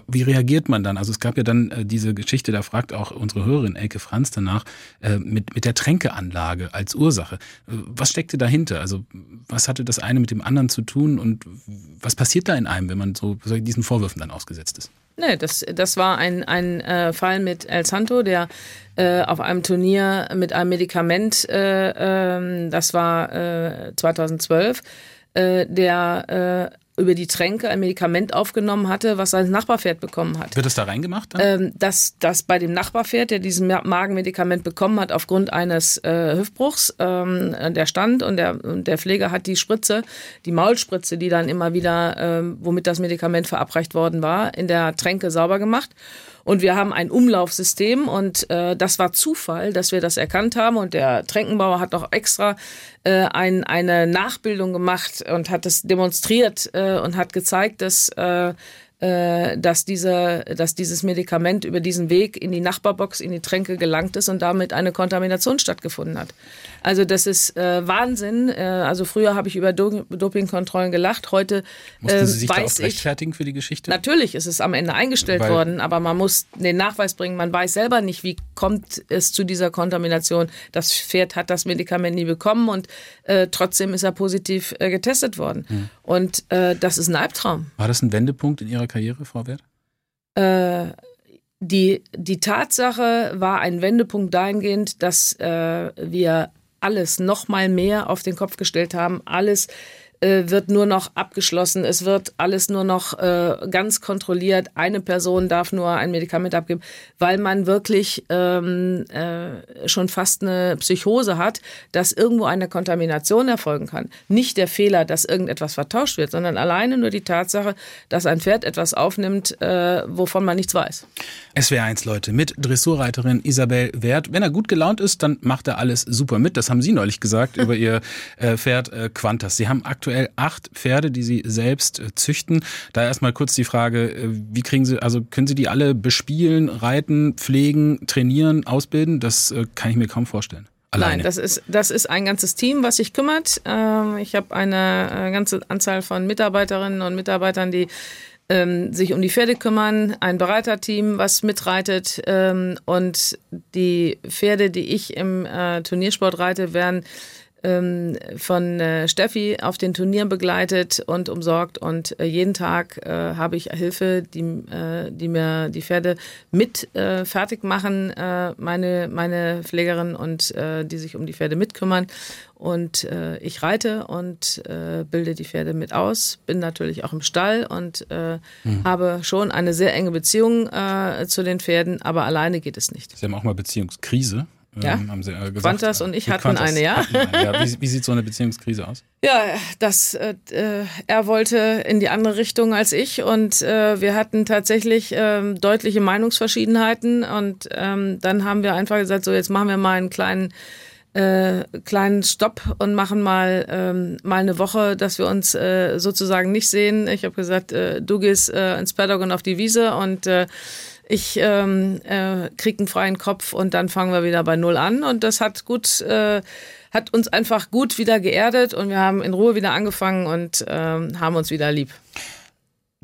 wie reagiert man dann? Also es gab ja dann äh, diese Geschichte, da fragt auch unsere Hörerin Elke Franz danach, äh, mit, mit der Tränkeanlage als Ursache. Was steckte dahinter? Also was hatte das eine mit dem anderen zu tun und was passiert da in einem, wenn man so diesen Vorwürfen dann ausgesetzt ist? Nee, das, das war ein, ein äh, Fall mit El Santo, der äh, auf einem Turnier mit einem Medikament, äh, äh, das war äh, 2012, äh, der äh, über die Tränke ein Medikament aufgenommen hatte, was sein Nachbarpferd bekommen hat. Wird es da reingemacht? Ähm, dass das bei dem Nachbarpferd, der dieses Magenmedikament bekommen hat, aufgrund eines äh, Hüftbruchs, ähm, der stand und der, und der Pfleger hat die Spritze, die Maulspritze, die dann immer wieder, ähm, womit das Medikament verabreicht worden war, in der Tränke sauber gemacht. Und wir haben ein Umlaufsystem und äh, das war Zufall, dass wir das erkannt haben. Und der Tränkenbauer hat auch extra äh, ein, eine Nachbildung gemacht und hat es demonstriert äh, und hat gezeigt, dass äh, äh, dass, diese, dass dieses Medikament über diesen Weg in die Nachbarbox, in die Tränke gelangt ist und damit eine Kontamination stattgefunden hat. Also das ist äh, Wahnsinn. Äh, also früher habe ich über Do Dopingkontrollen gelacht, heute Mussten Sie sich äh, weiß da rechtfertigen für die Geschichte? Natürlich ist es am Ende eingestellt Weil worden, aber man muss den Nachweis bringen. Man weiß selber nicht, wie kommt es zu dieser Kontamination. Das Pferd hat das Medikament nie bekommen und äh, trotzdem ist er positiv äh, getestet worden. Hm. Und äh, das ist ein Albtraum. War das ein Wendepunkt in Ihrer Karriere, Frau Wert? Äh, die, die Tatsache war ein Wendepunkt dahingehend, dass äh, wir alles noch mal mehr auf den Kopf gestellt haben, alles äh, wird nur noch abgeschlossen. Es wird alles nur noch äh, ganz kontrolliert. Eine Person darf nur ein Medikament abgeben, weil man wirklich ähm, äh, schon fast eine Psychose hat, dass irgendwo eine Kontamination erfolgen kann. Nicht der Fehler, dass irgendetwas vertauscht wird, sondern alleine nur die Tatsache, dass ein Pferd etwas aufnimmt, äh, wovon man nichts weiß. SWR1 Leute mit Dressurreiterin Isabel Wert. Wenn er gut gelaunt ist, dann macht er alles super mit. Das haben Sie neulich gesagt über Ihr äh, Pferd äh, Quantas. Sie haben aktuell aktuell acht Pferde, die Sie selbst äh, züchten. Da erstmal kurz die Frage, äh, wie kriegen Sie, also können Sie die alle bespielen, reiten, pflegen, trainieren, ausbilden? Das äh, kann ich mir kaum vorstellen. Alleine. Nein, das ist, das ist ein ganzes Team, was sich kümmert. Ähm, ich habe eine ganze Anzahl von Mitarbeiterinnen und Mitarbeitern, die ähm, sich um die Pferde kümmern, ein Bereiterteam, was mitreitet ähm, und die Pferde, die ich im Turniersport reite, werden ähm, von äh, Steffi auf den Turnieren begleitet und umsorgt und äh, jeden Tag äh, habe ich Hilfe, die, äh, die mir die Pferde mit äh, fertig machen, äh, meine, meine Pflegerin und die sich um die Pferde mitkümmern und ich reite und bilde die Pferde mit aus, bin natürlich auch im Stall und mhm. habe schon eine sehr enge Beziehung zu den Pferden, aber alleine geht es nicht. Sie haben auch mal Beziehungskrise. Ja, ähm, haben Sie, äh, gesagt. Quantas und ich hatten Quantas eine, ja. Hatten eine, ja. Wie, wie, sieht so eine Beziehungskrise aus? Ja, das, äh, er wollte in die andere Richtung als ich und äh, wir hatten tatsächlich äh, deutliche Meinungsverschiedenheiten und ähm, dann haben wir einfach gesagt, so jetzt machen wir mal einen kleinen äh, kleinen Stopp und machen mal ähm, mal eine Woche, dass wir uns äh, sozusagen nicht sehen. Ich habe gesagt, äh, du gehst äh, ins Paddock und auf die Wiese und äh, ich ähm, äh, kriege einen freien Kopf und dann fangen wir wieder bei Null an. Und das hat gut, äh, hat uns einfach gut wieder geerdet und wir haben in Ruhe wieder angefangen und ähm, haben uns wieder lieb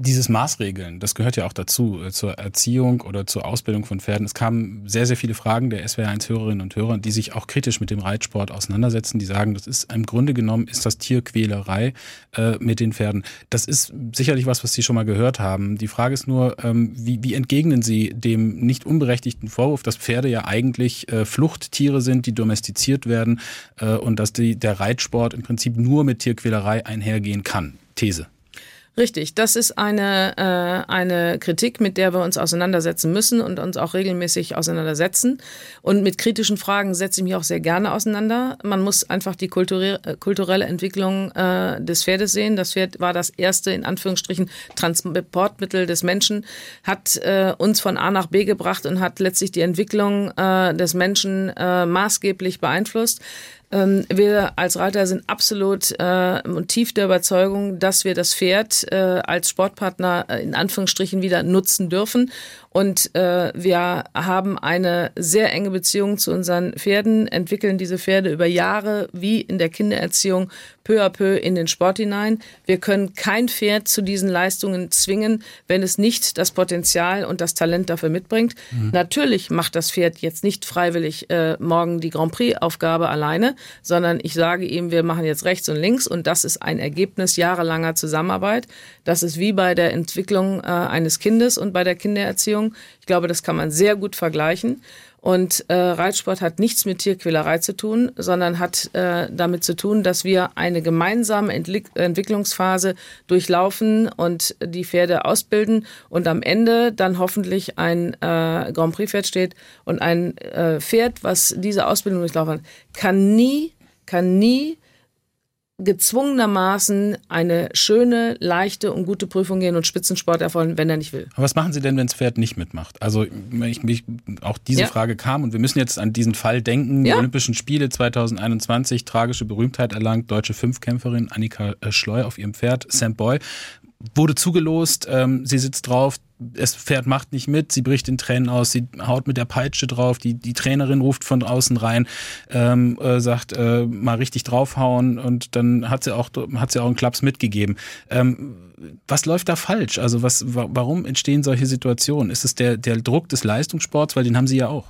dieses Maßregeln, das gehört ja auch dazu, äh, zur Erziehung oder zur Ausbildung von Pferden. Es kamen sehr, sehr viele Fragen der SWR1-Hörerinnen und Hörer, die sich auch kritisch mit dem Reitsport auseinandersetzen, die sagen, das ist im Grunde genommen ist das Tierquälerei äh, mit den Pferden. Das ist sicherlich was, was Sie schon mal gehört haben. Die Frage ist nur, ähm, wie, wie entgegnen Sie dem nicht unberechtigten Vorwurf, dass Pferde ja eigentlich äh, Fluchttiere sind, die domestiziert werden äh, und dass die, der Reitsport im Prinzip nur mit Tierquälerei einhergehen kann? These. Richtig, das ist eine, äh, eine Kritik, mit der wir uns auseinandersetzen müssen und uns auch regelmäßig auseinandersetzen. Und mit kritischen Fragen setze ich mich auch sehr gerne auseinander. Man muss einfach die kulturelle, äh, kulturelle Entwicklung äh, des Pferdes sehen. Das Pferd war das erste, in Anführungsstrichen, Transportmittel des Menschen, hat äh, uns von A nach B gebracht und hat letztlich die Entwicklung äh, des Menschen äh, maßgeblich beeinflusst. Ähm, wir als Reiter sind absolut äh, und tief der Überzeugung, dass wir das Pferd äh, als Sportpartner äh, in Anführungsstrichen wieder nutzen dürfen und äh, wir haben eine sehr enge Beziehung zu unseren Pferden, entwickeln diese Pferde über Jahre wie in der Kindererziehung peu à peu in den Sport hinein. Wir können kein Pferd zu diesen Leistungen zwingen, wenn es nicht das Potenzial und das Talent dafür mitbringt. Mhm. Natürlich macht das Pferd jetzt nicht freiwillig äh, morgen die Grand Prix-Aufgabe alleine, sondern ich sage ihm, wir machen jetzt rechts und links und das ist ein Ergebnis jahrelanger Zusammenarbeit. Das ist wie bei der Entwicklung äh, eines Kindes und bei der Kindererziehung. Ich glaube, das kann man sehr gut vergleichen. Und äh, Reitsport hat nichts mit Tierquälerei zu tun, sondern hat äh, damit zu tun, dass wir eine gemeinsame Entwick Entwicklungsphase durchlaufen und die Pferde ausbilden und am Ende dann hoffentlich ein äh, Grand Prix-Pferd steht. Und ein äh, Pferd, was diese Ausbildung durchlaufen hat, kann nie, kann nie gezwungenermaßen eine schöne, leichte und gute Prüfung gehen und Spitzensport erfolgen, wenn er nicht will. Aber was machen Sie denn, wenn das Pferd nicht mitmacht? Also ich, ich, auch diese ja. Frage kam und wir müssen jetzt an diesen Fall denken. Ja. Die Olympischen Spiele 2021, tragische Berühmtheit erlangt, deutsche Fünfkämpferin Annika äh, Schleu auf ihrem Pferd, Sam Boy wurde zugelost, ähm, sie sitzt drauf, das Pferd macht nicht mit, sie bricht in Tränen aus, sie haut mit der Peitsche drauf, die, die Trainerin ruft von außen rein, ähm, äh, sagt, äh, mal richtig draufhauen und dann hat sie auch, hat sie auch einen Klaps mitgegeben. Ähm, was läuft da falsch? Also was, warum entstehen solche Situationen? Ist es der, der Druck des Leistungssports, weil den haben sie ja auch?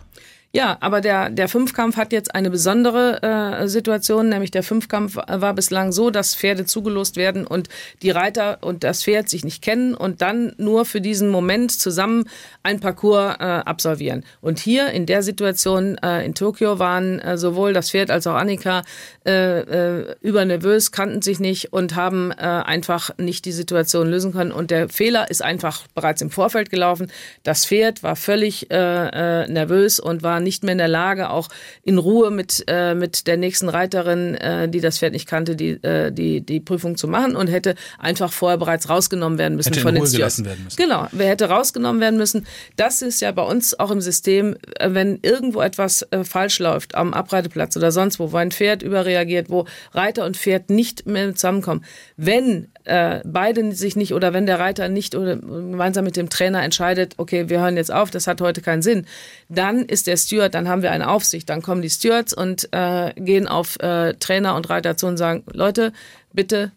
Ja, aber der, der Fünfkampf hat jetzt eine besondere äh, Situation, nämlich der Fünfkampf war bislang so, dass Pferde zugelost werden und die Reiter und das Pferd sich nicht kennen und dann nur für diesen Moment zusammen ein Parcours äh, absolvieren. Und hier in der Situation äh, in Tokio waren äh, sowohl das Pferd als auch Annika äh, äh, übernervös, kannten sich nicht und haben äh, einfach nicht die Situation lösen können. Und der Fehler ist einfach bereits im Vorfeld gelaufen. Das Pferd war völlig äh, äh, nervös und war nicht mehr in der Lage, auch in Ruhe mit, äh, mit der nächsten Reiterin, äh, die das Pferd nicht kannte, die, äh, die, die Prüfung zu machen und hätte einfach vorher bereits rausgenommen werden müssen hätte von den gelassen werden müssen. Genau, wer hätte rausgenommen werden müssen. Das ist ja bei uns auch im System, äh, wenn irgendwo etwas äh, falsch läuft am Abreiteplatz oder sonst wo, wo ein Pferd überreagiert, wo Reiter und Pferd nicht mehr zusammenkommen. Wenn äh, beide sich nicht oder wenn der Reiter nicht oder gemeinsam mit dem Trainer entscheidet, okay, wir hören jetzt auf, das hat heute keinen Sinn, dann ist der Steward, dann haben wir eine Aufsicht, dann kommen die Stewards und äh, gehen auf äh, Trainer und Reiter zu und sagen, Leute, bitte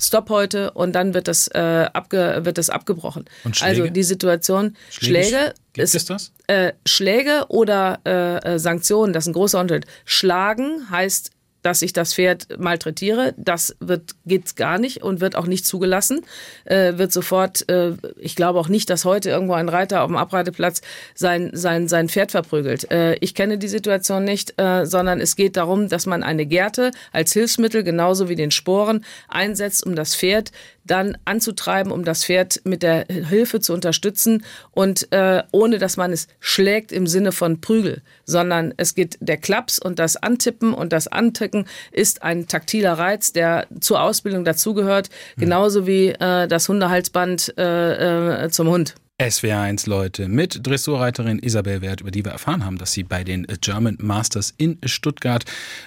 Stopp heute und dann wird das, äh, abge, wird das abgebrochen. Und Schläge? Also die Situation, Schläge, Schläge Gibt ist, es das? Äh, Schläge oder äh, äh, Sanktionen, das ist ein großer Unterschied. Schlagen heißt dass ich das Pferd malträtiere. Das wird, geht gar nicht und wird auch nicht zugelassen. Äh, wird sofort, äh, ich glaube auch nicht, dass heute irgendwo ein Reiter auf dem Abreiteplatz sein, sein, sein Pferd verprügelt. Äh, ich kenne die Situation nicht, äh, sondern es geht darum, dass man eine Gerte als Hilfsmittel genauso wie den Sporen einsetzt, um das Pferd dann anzutreiben, um das Pferd mit der Hilfe zu unterstützen und äh, ohne dass man es schlägt im Sinne von Prügel, sondern es geht der Klaps und das Antippen und das Anticken ist ein taktiler Reiz, der zur Ausbildung dazugehört, hm. genauso wie äh, das Hundehalsband äh, äh, zum Hund. SWR1 Leute mit Dressurreiterin Isabel Wert, über die wir erfahren haben, dass sie bei den German Masters in Stuttgart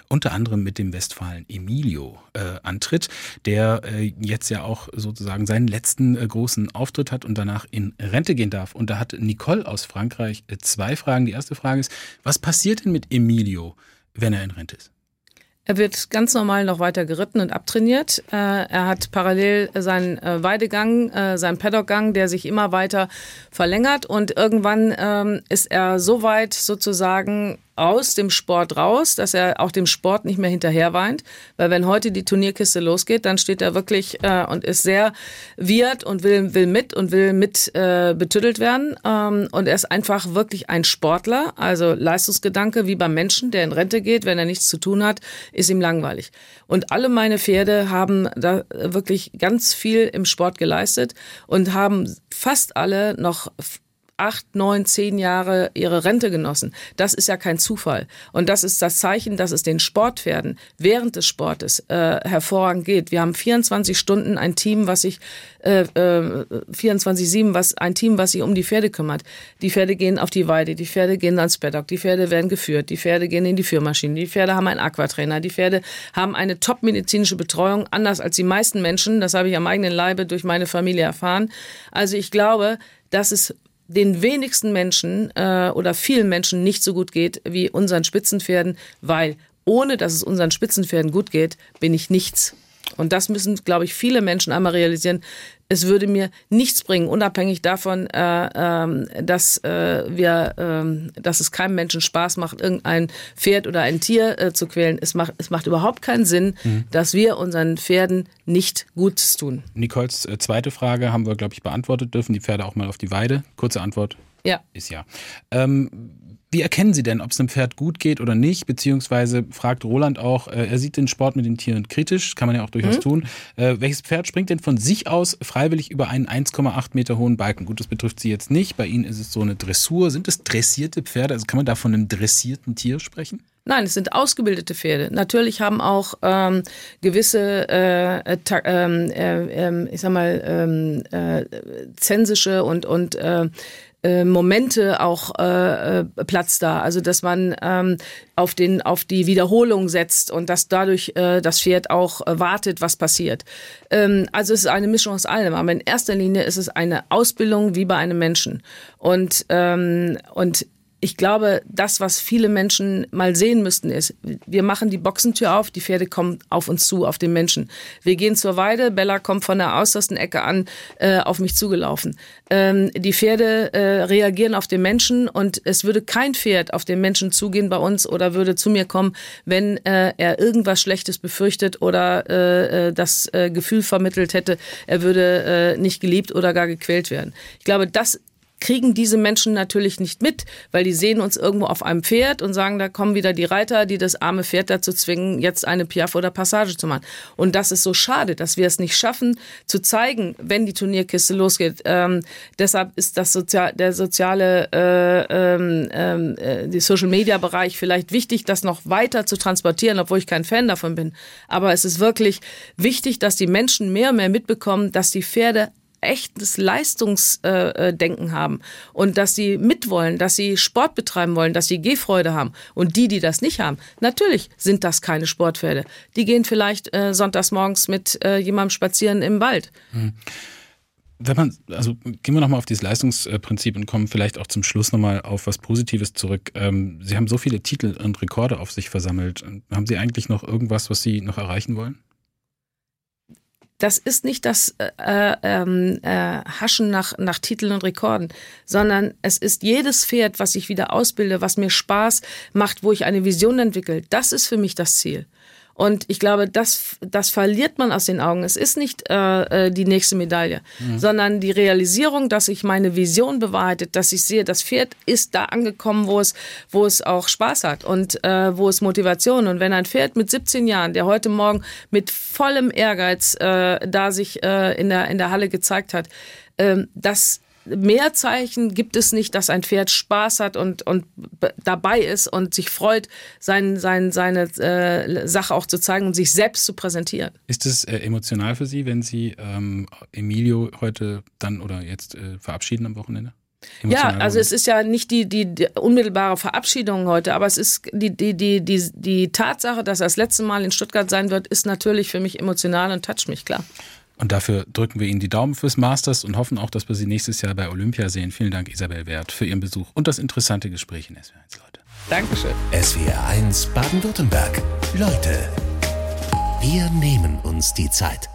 unter anderem mit dem Westfalen Emilio äh, antritt, der äh, jetzt ja auch sozusagen seinen letzten äh, großen Auftritt hat und danach in Rente gehen darf. Und da hat Nicole aus Frankreich äh, zwei Fragen. Die erste Frage ist, was passiert denn mit Emilio, wenn er in Rente ist? Er wird ganz normal noch weiter geritten und abtrainiert. Äh, er hat parallel seinen äh, Weidegang, äh, seinen Paddockgang, der sich immer weiter verlängert und irgendwann ähm, ist er so weit sozusagen aus dem Sport raus, dass er auch dem Sport nicht mehr hinterher weint. Weil wenn heute die Turnierkiste losgeht, dann steht er wirklich äh, und ist sehr wirt und will, will mit und will mit äh, betüttelt werden. Ähm, und er ist einfach wirklich ein Sportler. Also Leistungsgedanke wie beim Menschen, der in Rente geht, wenn er nichts zu tun hat, ist ihm langweilig. Und alle meine Pferde haben da wirklich ganz viel im Sport geleistet und haben fast alle noch acht, neun, zehn Jahre ihre Rente genossen. Das ist ja kein Zufall. Und das ist das Zeichen, dass es den Sportpferden während des Sportes äh, hervorragend geht. Wir haben 24 Stunden ein Team, was sich äh, äh, 24/7, was ein Team, was sich um die Pferde kümmert. Die Pferde gehen auf die Weide, die Pferde gehen ans Paddock, die Pferde werden geführt, die Pferde gehen in die Führmaschine, die Pferde haben einen Aquatrainer, die Pferde haben eine top-medizinische Betreuung, anders als die meisten Menschen. Das habe ich am eigenen Leibe durch meine Familie erfahren. Also ich glaube, dass es den wenigsten Menschen äh, oder vielen Menschen nicht so gut geht wie unseren Spitzenpferden, weil ohne dass es unseren Spitzenpferden gut geht, bin ich nichts. Und das müssen, glaube ich, viele Menschen einmal realisieren es würde mir nichts bringen, unabhängig davon, äh, äh, dass äh, wir, äh, dass es keinem Menschen Spaß macht, irgendein Pferd oder ein Tier äh, zu quälen. Es macht, es macht überhaupt keinen Sinn, mhm. dass wir unseren Pferden nicht Gutes tun. Nicoles äh, zweite Frage haben wir, glaube ich, beantwortet. Dürfen die Pferde auch mal auf die Weide? Kurze Antwort. Ja. Ist ja. Ähm, wie erkennen Sie denn, ob es einem Pferd gut geht oder nicht? Beziehungsweise fragt Roland auch, äh, er sieht den Sport mit den Tieren kritisch, kann man ja auch durchaus mhm. tun. Äh, welches Pferd springt denn von sich aus freiwillig über einen 1,8 Meter hohen Balken? Gut, das betrifft Sie jetzt nicht. Bei Ihnen ist es so eine Dressur. Sind es dressierte Pferde? Also kann man da von einem dressierten Tier sprechen? Nein, es sind ausgebildete Pferde. Natürlich haben auch ähm, gewisse, äh, äh, ähm, äh, äh, ich sag mal, ähm, äh, zensische und und äh, Momente auch äh, äh, Platz da. Also dass man ähm, auf den auf die Wiederholung setzt und dass dadurch äh, das Pferd auch äh, wartet, was passiert. Ähm, also es ist eine Mischung aus allem. Aber in erster Linie ist es eine Ausbildung wie bei einem Menschen und ähm, und ich glaube, das, was viele Menschen mal sehen müssten, ist, wir machen die Boxentür auf, die Pferde kommen auf uns zu, auf den Menschen. Wir gehen zur Weide, Bella kommt von der äußersten Ecke an, äh, auf mich zugelaufen. Ähm, die Pferde äh, reagieren auf den Menschen und es würde kein Pferd auf den Menschen zugehen bei uns oder würde zu mir kommen, wenn äh, er irgendwas Schlechtes befürchtet oder äh, äh das äh, Gefühl vermittelt hätte, er würde äh, nicht geliebt oder gar gequält werden. Ich glaube, das kriegen diese Menschen natürlich nicht mit, weil die sehen uns irgendwo auf einem Pferd und sagen, da kommen wieder die Reiter, die das arme Pferd dazu zwingen, jetzt eine Piaf oder Passage zu machen. Und das ist so schade, dass wir es nicht schaffen, zu zeigen, wenn die Turnierkiste losgeht. Ähm, deshalb ist das Sozial der soziale, äh, ähm, äh, die Social Media Bereich vielleicht wichtig, das noch weiter zu transportieren, obwohl ich kein Fan davon bin. Aber es ist wirklich wichtig, dass die Menschen mehr und mehr mitbekommen, dass die Pferde echtes Leistungsdenken haben und dass sie mitwollen, dass sie Sport betreiben wollen, dass sie Gehfreude haben. Und die, die das nicht haben, natürlich sind das keine Sportpferde. Die gehen vielleicht äh, sonntags morgens mit äh, jemandem spazieren im Wald. Hm. Wenn man, also gehen wir nochmal auf dieses Leistungsprinzip und kommen vielleicht auch zum Schluss nochmal auf was Positives zurück. Ähm, Sie haben so viele Titel und Rekorde auf sich versammelt. Haben Sie eigentlich noch irgendwas, was Sie noch erreichen wollen? Das ist nicht das äh, äh, ähm, äh, Haschen nach, nach Titeln und Rekorden, sondern es ist jedes Pferd, was ich wieder ausbilde, was mir Spaß macht, wo ich eine Vision entwickle. Das ist für mich das Ziel. Und ich glaube, das, das verliert man aus den Augen. Es ist nicht äh, äh, die nächste Medaille, mhm. sondern die Realisierung, dass sich meine Vision bewahrheitet, dass ich sehe, das Pferd ist da angekommen, wo es, wo es auch Spaß hat und äh, wo es Motivation. Und wenn ein Pferd mit 17 Jahren, der heute Morgen mit vollem Ehrgeiz äh, da sich äh, in, der, in der Halle gezeigt hat, äh, das mehr Zeichen gibt es nicht, dass ein Pferd Spaß hat und, und dabei ist und sich freut, sein, sein, seine äh, Sache auch zu zeigen und sich selbst zu präsentieren. Ist es äh, emotional für Sie, wenn Sie ähm, Emilio heute dann oder jetzt äh, verabschieden am Wochenende? Emotional ja, also es ist ja nicht die, die, die, unmittelbare Verabschiedung heute, aber es ist die, die, die, die, die Tatsache, dass er das letzte Mal in Stuttgart sein wird, ist natürlich für mich emotional und toucht mich, klar. Und dafür drücken wir Ihnen die Daumen fürs Masters und hoffen auch, dass wir Sie nächstes Jahr bei Olympia sehen. Vielen Dank, Isabel Wert, für Ihren Besuch und das interessante Gespräch in SWR1, Leute. Dankeschön. SWR1 Baden-Württemberg. Leute, wir nehmen uns die Zeit.